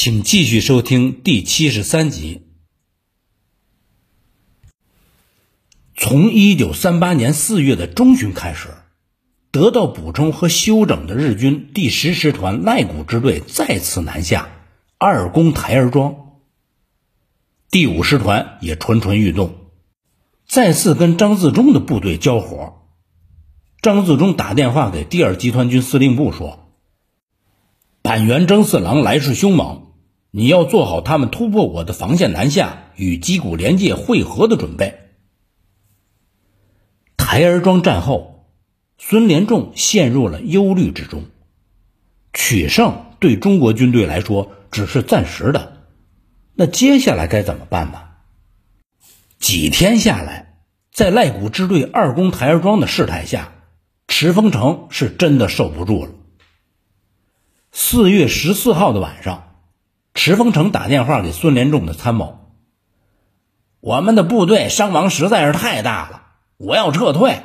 请继续收听第七十三集。从一九三八年四月的中旬开始，得到补充和休整的日军第十师团赖谷支队再次南下，二攻台儿庄。第五师团也蠢蠢欲动，再次跟张自忠的部队交火。张自忠打电话给第二集团军司令部说。板垣征四郎来势凶猛，你要做好他们突破我的防线南下与矶谷连界会合的准备。台儿庄战后，孙连仲陷入了忧虑之中。取胜对中国军队来说只是暂时的，那接下来该怎么办呢？几天下来，在赖谷支队二攻台儿庄的事态下，池峰城是真的受不住了。四月十四号的晚上，池峰城打电话给孙连仲的参谋：“我们的部队伤亡实在是太大了，我要撤退，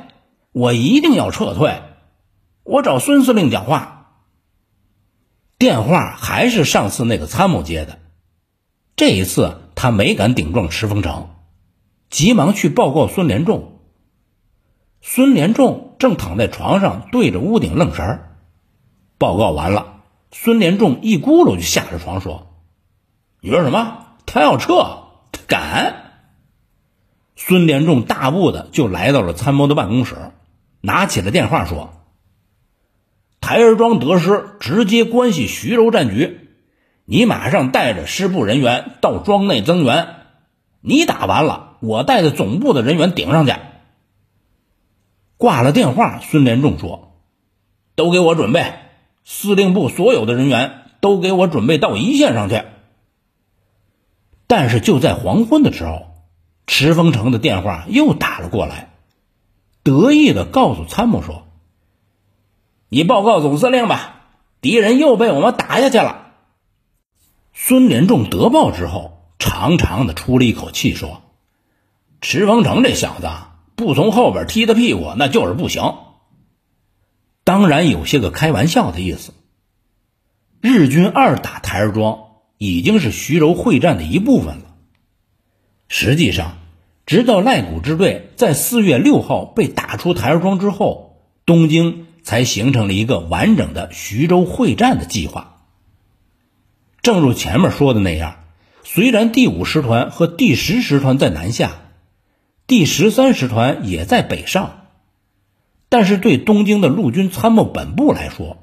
我一定要撤退。我找孙司令讲话。”电话还是上次那个参谋接的，这一次他没敢顶撞池峰城，急忙去报告孙连仲。孙连仲正躺在床上对着屋顶愣神儿，报告完了。孙连仲一咕噜就下着床说：“你说什么？他要撤？他敢？”孙连仲大步的就来到了参谋的办公室，拿起了电话说：“台儿庄得失直接关系徐州战局，你马上带着师部人员到庄内增援。你打完了，我带着总部的人员顶上去。”挂了电话，孙连仲说：“都给我准备。”司令部所有的人员都给我准备到一线上去。但是就在黄昏的时候，池峰城的电话又打了过来，得意的告诉参谋说：“你报告总司令吧，敌人又被我们打下去了。”孙连仲得报之后，长长的出了一口气，说：“池峰城这小子不从后边踢他屁股，那就是不行。”当然有些个开玩笑的意思。日军二打台儿庄已经是徐州会战的一部分了。实际上，直到赖谷支队在四月六号被打出台儿庄之后，东京才形成了一个完整的徐州会战的计划。正如前面说的那样，虽然第五师团和第十师团在南下，第十三师团也在北上。但是对东京的陆军参谋本部来说，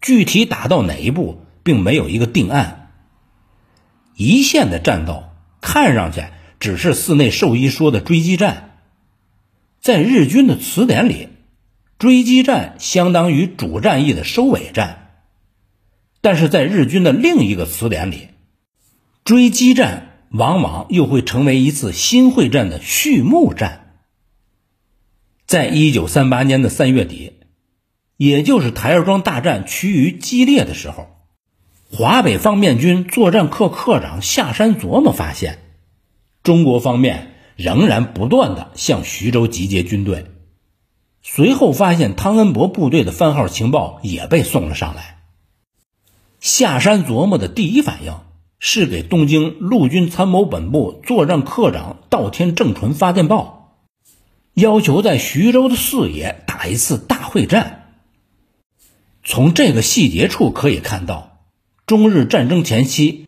具体打到哪一步，并没有一个定案。一线的战斗看上去只是寺内寿一说的追击战，在日军的词典里，追击战相当于主战役的收尾战，但是在日军的另一个词典里，追击战往往又会成为一次新会战的序幕战。在一九三八年的三月底，也就是台儿庄大战趋于激烈的时候，华北方面军作战科科长下山琢磨发现，中国方面仍然不断的向徐州集结军队。随后发现汤恩伯部队的番号情报也被送了上来。下山琢磨的第一反应是给东京陆军参谋本部作战科长稻田正纯发电报。要求在徐州的四野打一次大会战。从这个细节处可以看到，中日战争前期，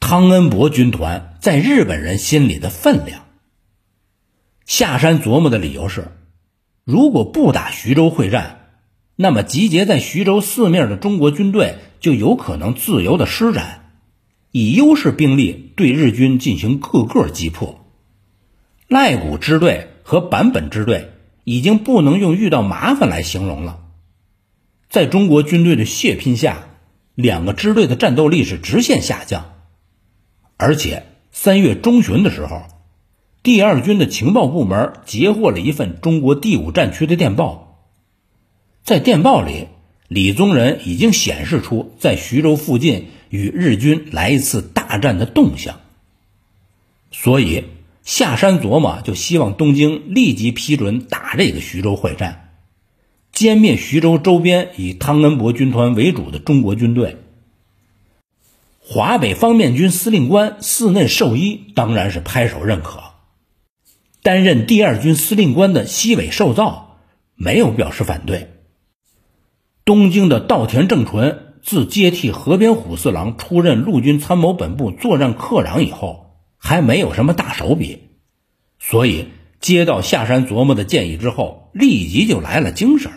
汤恩伯军团在日本人心里的分量。下山琢磨的理由是，如果不打徐州会战，那么集结在徐州四面的中国军队就有可能自由的施展，以优势兵力对日军进行各个击破。赖谷支队。和坂本支队已经不能用遇到麻烦来形容了。在中国军队的血拼下，两个支队的战斗力是直线下降。而且三月中旬的时候，第二军的情报部门截获了一份中国第五战区的电报，在电报里，李宗仁已经显示出在徐州附近与日军来一次大战的动向，所以。下山琢磨，就希望东京立即批准打这个徐州会战，歼灭徐州周边以汤恩伯军团为主的中国军队。华北方面军司令官寺内寿一当然是拍手认可。担任第二军司令官的西尾寿造没有表示反对。东京的稻田正纯自接替河边虎四郎出任陆军参谋本部作战课长以后，还没有什么大手笔，所以接到下山琢磨的建议之后，立即就来了精神。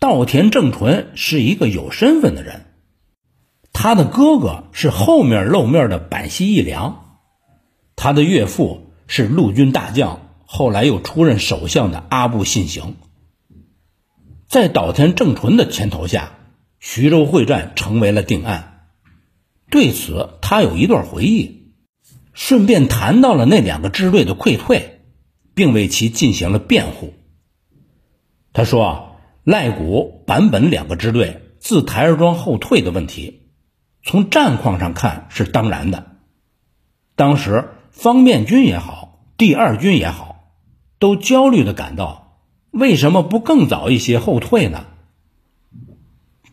稻田正纯是一个有身份的人，他的哥哥是后面露面的板西义良，他的岳父。是陆军大将，后来又出任首相的阿部信行，在岛田正纯的牵头下，徐州会战成为了定案。对此，他有一段回忆，顺便谈到了那两个支队的溃退，并为其进行了辩护。他说：“赖谷、坂本两个支队自台儿庄后退的问题，从战况上看是当然的。当时方面军也好。”第二军也好，都焦虑的感到，为什么不更早一些后退呢？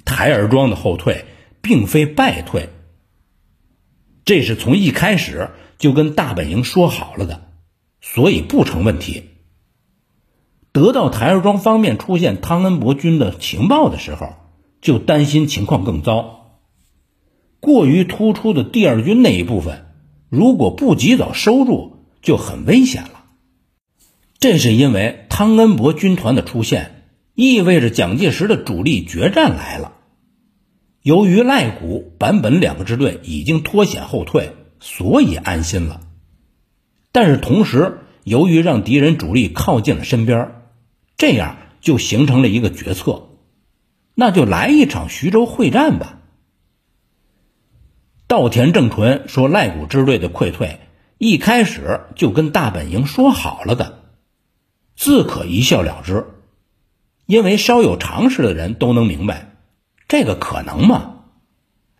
台儿庄的后退并非败退，这是从一开始就跟大本营说好了的，所以不成问题。得到台儿庄方面出现汤恩伯军的情报的时候，就担心情况更糟。过于突出的第二军那一部分，如果不及早收住。就很危险了。这是因为汤恩伯军团的出现，意味着蒋介石的主力决战来了。由于赖谷、坂本两个支队已经脱险后退，所以安心了。但是同时，由于让敌人主力靠近了身边，这样就形成了一个决策，那就来一场徐州会战吧。稻田正纯说：“赖谷支队的溃退。”一开始就跟大本营说好了的，自可一笑了之，因为稍有常识的人都能明白，这个可能吗？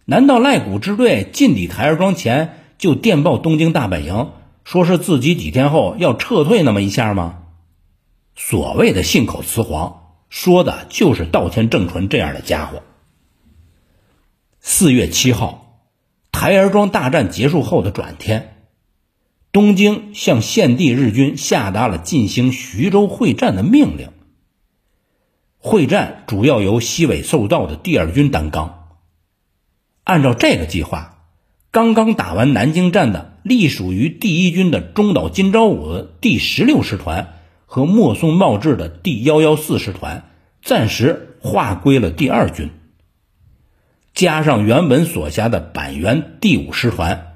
难道赖谷支队进抵台儿庄前就电报东京大本营，说是自己几天后要撤退那么一下吗？所谓的信口雌黄，说的就是稻田正纯这样的家伙。四月七号，台儿庄大战结束后的转天。东京向献帝日军下达了进行徐州会战的命令。会战主要由西尾受造的第二军担纲。按照这个计划，刚刚打完南京战的隶属于第一军的中岛今朝武第十六师团和莫松茂志的第幺幺四师团暂时划归了第二军，加上原本所辖的板垣第五师团。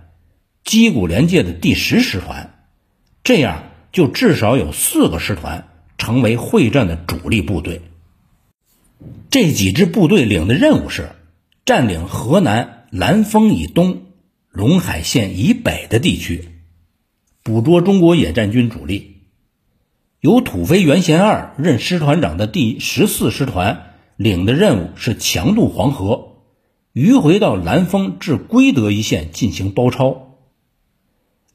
矶谷连介的第十师团，这样就至少有四个师团成为会战的主力部队。这几支部队领的任务是占领河南兰丰以东、陇海县以北的地区，捕捉中国野战军主力。由土肥原贤二任师团长的第十四师团领的任务是强渡黄河，迂回到兰丰至归德一线进行包抄。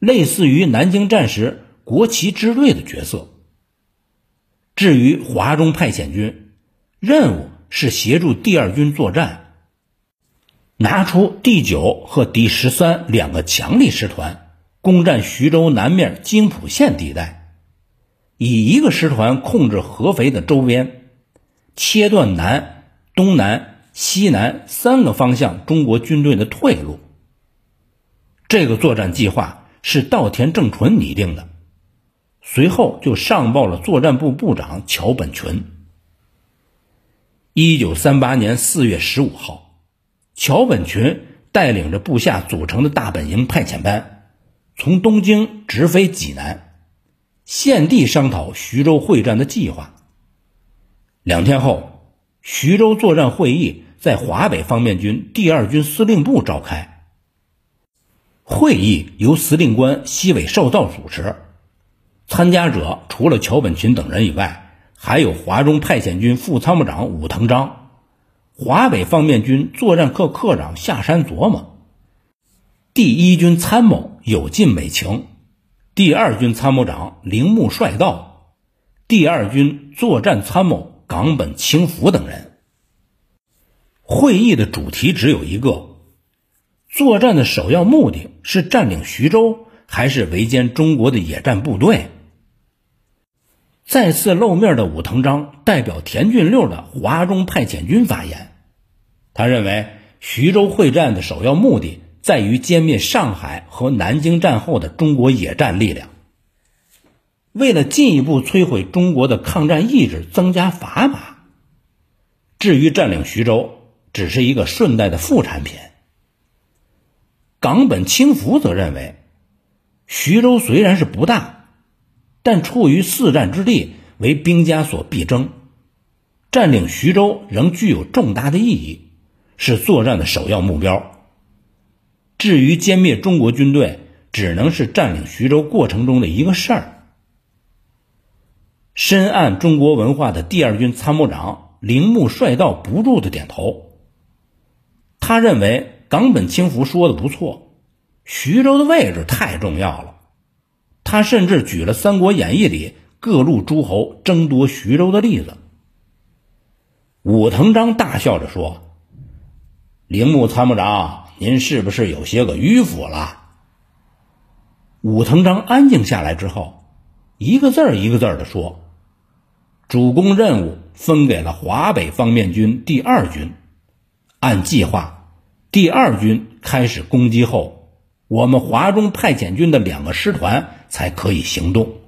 类似于南京战时国旗支队的角色。至于华中派遣军，任务是协助第二军作战，拿出第九和第十三两个强力师团，攻占徐州南面津浦线地带，以一个师团控制合肥的周边，切断南、东南、西南三个方向中国军队的退路。这个作战计划。是稻田正纯拟定的，随后就上报了作战部部长桥本群。一九三八年四月十五号，桥本群带领着部下组成的大本营派遣班，从东京直飞济南，现地商讨徐州会战的计划。两天后，徐州作战会议在华北方面军第二军司令部召开。会议由司令官西尾寿造主持，参加者除了桥本群等人以外，还有华中派遣军副参谋长武藤章、华北方面军作战科科长下山琢磨、第一军参谋有进美晴、第二军参谋长铃木帅道、第二军作战参谋冈本清福等人。会议的主题只有一个。作战的首要目的是占领徐州，还是围歼中国的野战部队？再次露面的武藤章代表田俊六的华中派遣军发言，他认为徐州会战的首要目的在于歼灭上海和南京战后的中国野战力量。为了进一步摧毁中国的抗战意志，增加砝码。至于占领徐州，只是一个顺带的副产品。冈本清福则认为，徐州虽然是不大，但处于四战之地，为兵家所必争，占领徐州仍具有重大的意义，是作战的首要目标。至于歼灭中国军队，只能是占领徐州过程中的一个事儿。深谙中国文化的第二军参谋长铃木帅道不住的点头。他认为冈本清福说的不错，徐州的位置太重要了。他甚至举了《三国演义》里各路诸侯争夺徐州的例子。武藤章大笑着说：“铃木参谋长，您是不是有些个迂腐了？”武藤章安静下来之后，一个字儿一个字儿的说。主攻任务分给了华北方面军第二军。按计划，第二军开始攻击后，我们华中派遣军的两个师团才可以行动。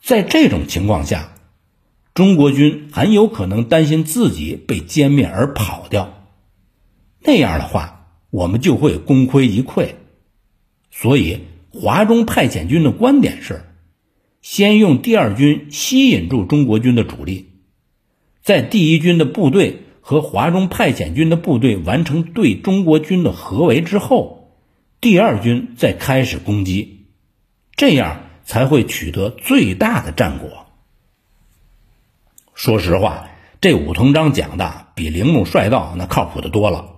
在这种情况下，中国军很有可能担心自己被歼灭而跑掉，那样的话，我们就会功亏一篑。所以，华中派遣军的观点是。先用第二军吸引住中国军的主力，在第一军的部队和华中派遣军的部队完成对中国军的合围之后，第二军再开始攻击，这样才会取得最大的战果。说实话，这武藤章讲的比铃木帅道那靠谱的多了，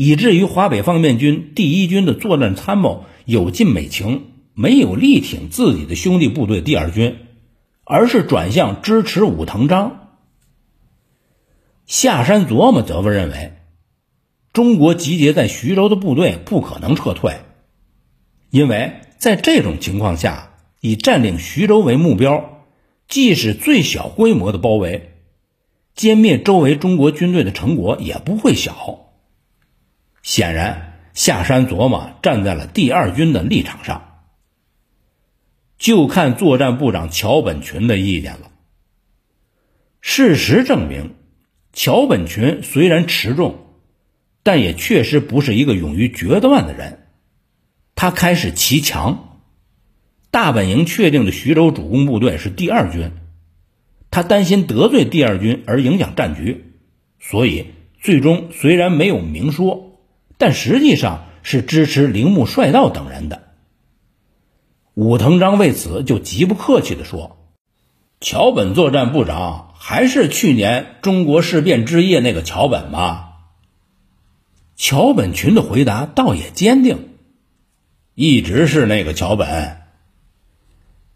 以至于华北方面军第一军的作战参谋有进美情。没有力挺自己的兄弟部队第二军，而是转向支持武藤章。下山琢磨则认为，中国集结在徐州的部队不可能撤退，因为在这种情况下，以占领徐州为目标，即使最小规模的包围，歼灭周围中国军队的成果也不会小。显然，下山琢磨站在了第二军的立场上。就看作战部长桥本群的意见了。事实证明，桥本群虽然持重，但也确实不是一个勇于决断的人。他开始骑墙，大本营确定的徐州主攻部队是第二军，他担心得罪第二军而影响战局，所以最终虽然没有明说，但实际上是支持铃木帅道等人的。武藤章为此就极不客气地说：“桥本作战部长还是去年中国事变之夜那个桥本吗？”桥本群的回答倒也坚定：“一直是那个桥本。”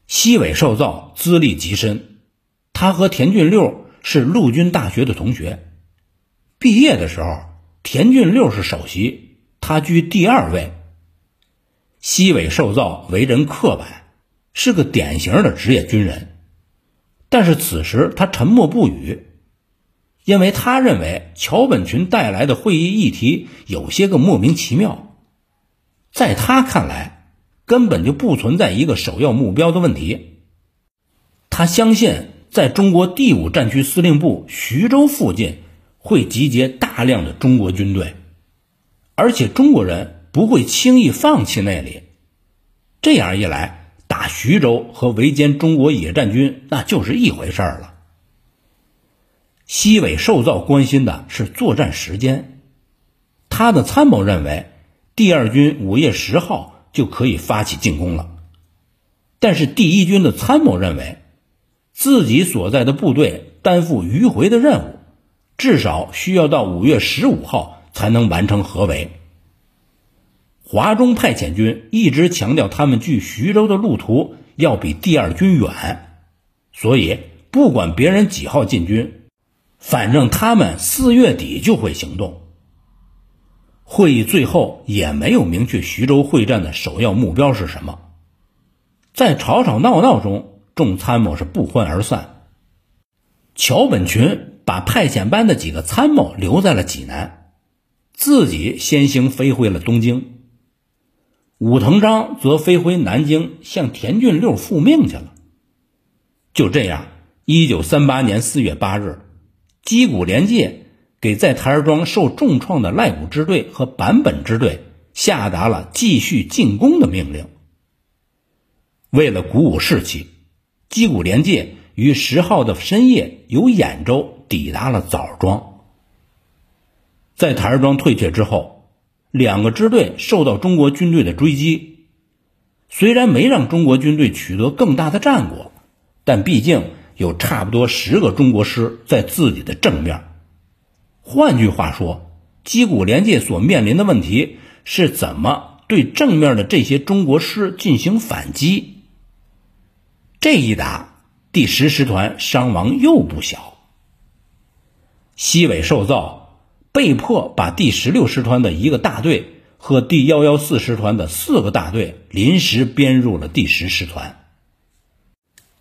西尾寿造资历极深，他和田俊六是陆军大学的同学。毕业的时候，田俊六是首席，他居第二位。西尾寿造为人刻板，是个典型的职业军人，但是此时他沉默不语，因为他认为桥本群带来的会议议题有些个莫名其妙，在他看来根本就不存在一个首要目标的问题。他相信在中国第五战区司令部徐州附近会集结大量的中国军队，而且中国人。不会轻易放弃那里，这样一来，打徐州和围歼中国野战军那就是一回事儿了。西尾寿造关心的是作战时间，他的参谋认为第二军五月十号就可以发起进攻了，但是第一军的参谋认为自己所在的部队担负迂回的任务，至少需要到五月十五号才能完成合围。华中派遣军一直强调，他们距徐州的路途要比第二军远，所以不管别人几号进军，反正他们四月底就会行动。会议最后也没有明确徐州会战的首要目标是什么。在吵吵闹闹中，众参谋是不欢而散。桥本群把派遣班的几个参谋留在了济南，自己先行飞回了东京。武藤章则飞回南京，向田俊六复命去了。就这样，一九三八年四月八日，矶谷廉介给在台儿庄受重创的赖谷支队和坂本支队下达了继续进攻的命令。为了鼓舞士气，矶谷廉介于十号的深夜由兖州抵达了枣庄。在台儿庄退却之后，两个支队受到中国军队的追击，虽然没让中国军队取得更大的战果，但毕竟有差不多十个中国师在自己的正面。换句话说，矶谷廉介所面临的问题是怎么对正面的这些中国师进行反击。这一打，第十师团伤亡又不小。西尾寿造被迫把第十六师团的一个大队和第幺幺四师团的四个大队临时编入了第十师团。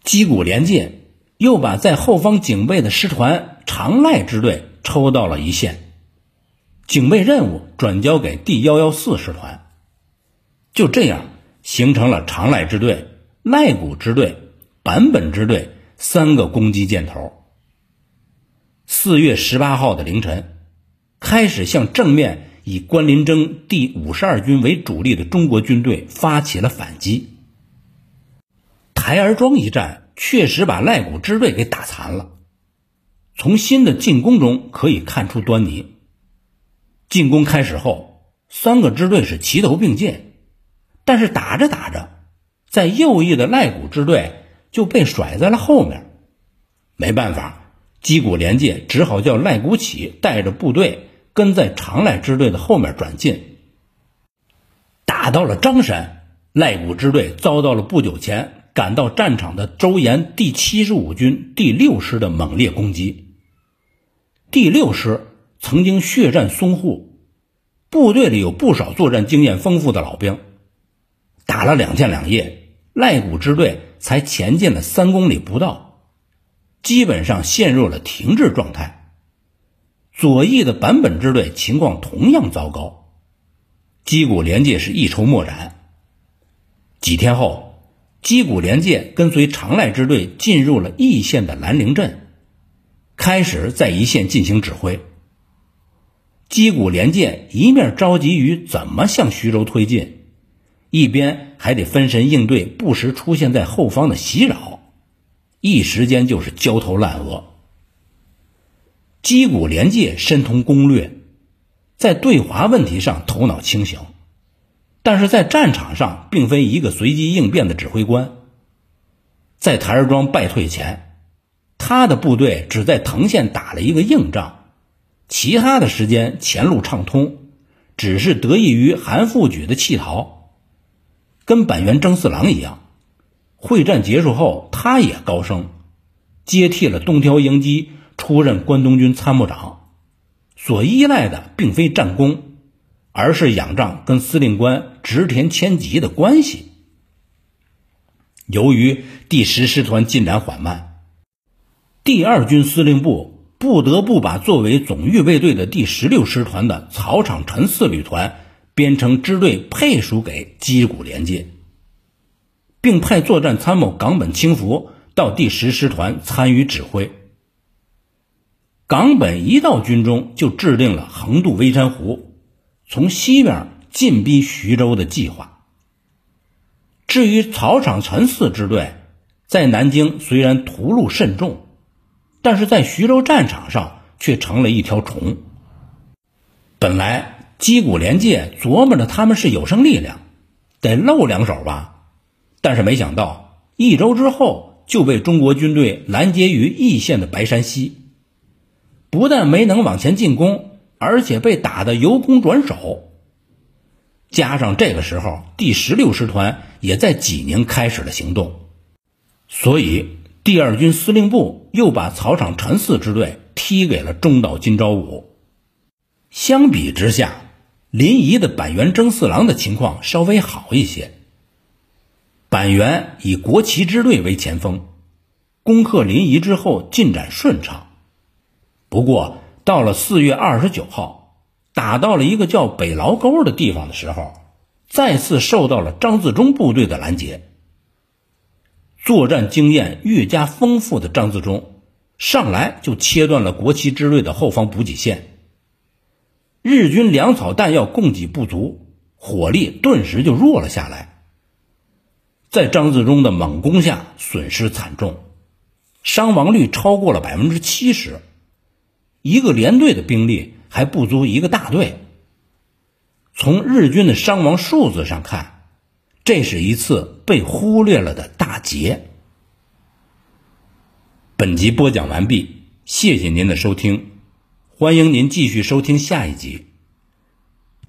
矶谷廉介又把在后方警备的师团长濑支队抽到了一线，警备任务转交给第幺幺四师团。就这样，形成了长濑支队、濑谷支队。坂本支队三个攻击箭头。四月十八号的凌晨，开始向正面以关林征第五十二军为主力的中国军队发起了反击。台儿庄一战确实把赖谷支队给打残了。从新的进攻中可以看出端倪。进攻开始后，三个支队是齐头并进，但是打着打着，在右翼的赖谷支队。就被甩在了后面，没办法，矶谷廉介只好叫赖古起带着部队跟在长赖支队的后面转进。打到了张山，赖古支队遭到了不久前赶到战场的周延第七十五军第六师的猛烈攻击。第六师曾经血战淞沪，部队里有不少作战经验丰富的老兵，打了两天两夜，赖古支队。才前进了三公里不到，基本上陷入了停滞状态。左翼的坂本支队情况同样糟糕，矶谷廉介是一筹莫展。几天后，矶谷廉介跟随长赖支队进入了义县的兰陵镇，开始在一线进行指挥。矶谷廉介一面着急于怎么向徐州推进。一边还得分神应对不时出现在后方的袭扰，一时间就是焦头烂额。矶谷廉介深通攻略，在对华问题上头脑清醒，但是在战场上并非一个随机应变的指挥官。在台儿庄败退前，他的部队只在藤县打了一个硬仗，其他的时间前路畅通，只是得益于韩复榘的弃逃。跟板垣征四郎一样，会战结束后，他也高升，接替了东条英机出任关东军参谋长。所依赖的并非战功，而是仰仗跟司令官植田千吉的关系。由于第十师团进展缓慢，第二军司令部不得不把作为总预备队的第十六师团的草场陈四旅团。编成支队配属给矶谷廉介，并派作战参谋冈本清福到第十师团参与指挥。冈本一到军中就制定了横渡微山湖，从西边进逼徐州的计划。至于草场陈四支队，在南京虽然屠戮甚重，但是在徐州战场上却成了一条虫。本来。矶谷廉介琢磨着他们是有生力量，得露两手吧。但是没想到，一周之后就被中国军队拦截于易县的白山西，不但没能往前进攻，而且被打得由攻转守。加上这个时候第十六师团也在济宁开始了行动，所以第二军司令部又把草场陈四支队踢给了中岛今朝武。相比之下，临沂的板垣征四郎的情况稍微好一些。板垣以国旗支队为前锋，攻克临沂之后进展顺畅。不过到了四月二十九号，打到了一个叫北牢沟的地方的时候，再次受到了张自忠部队的拦截。作战经验愈加丰富的张自忠，上来就切断了国旗支队的后方补给线。日军粮草弹药供给不足，火力顿时就弱了下来。在张自忠的猛攻下，损失惨重，伤亡率超过了百分之七十，一个连队的兵力还不足一个大队。从日军的伤亡数字上看。这是一次被忽略了的大捷。本集播讲完毕，谢谢您的收听，欢迎您继续收听下一集。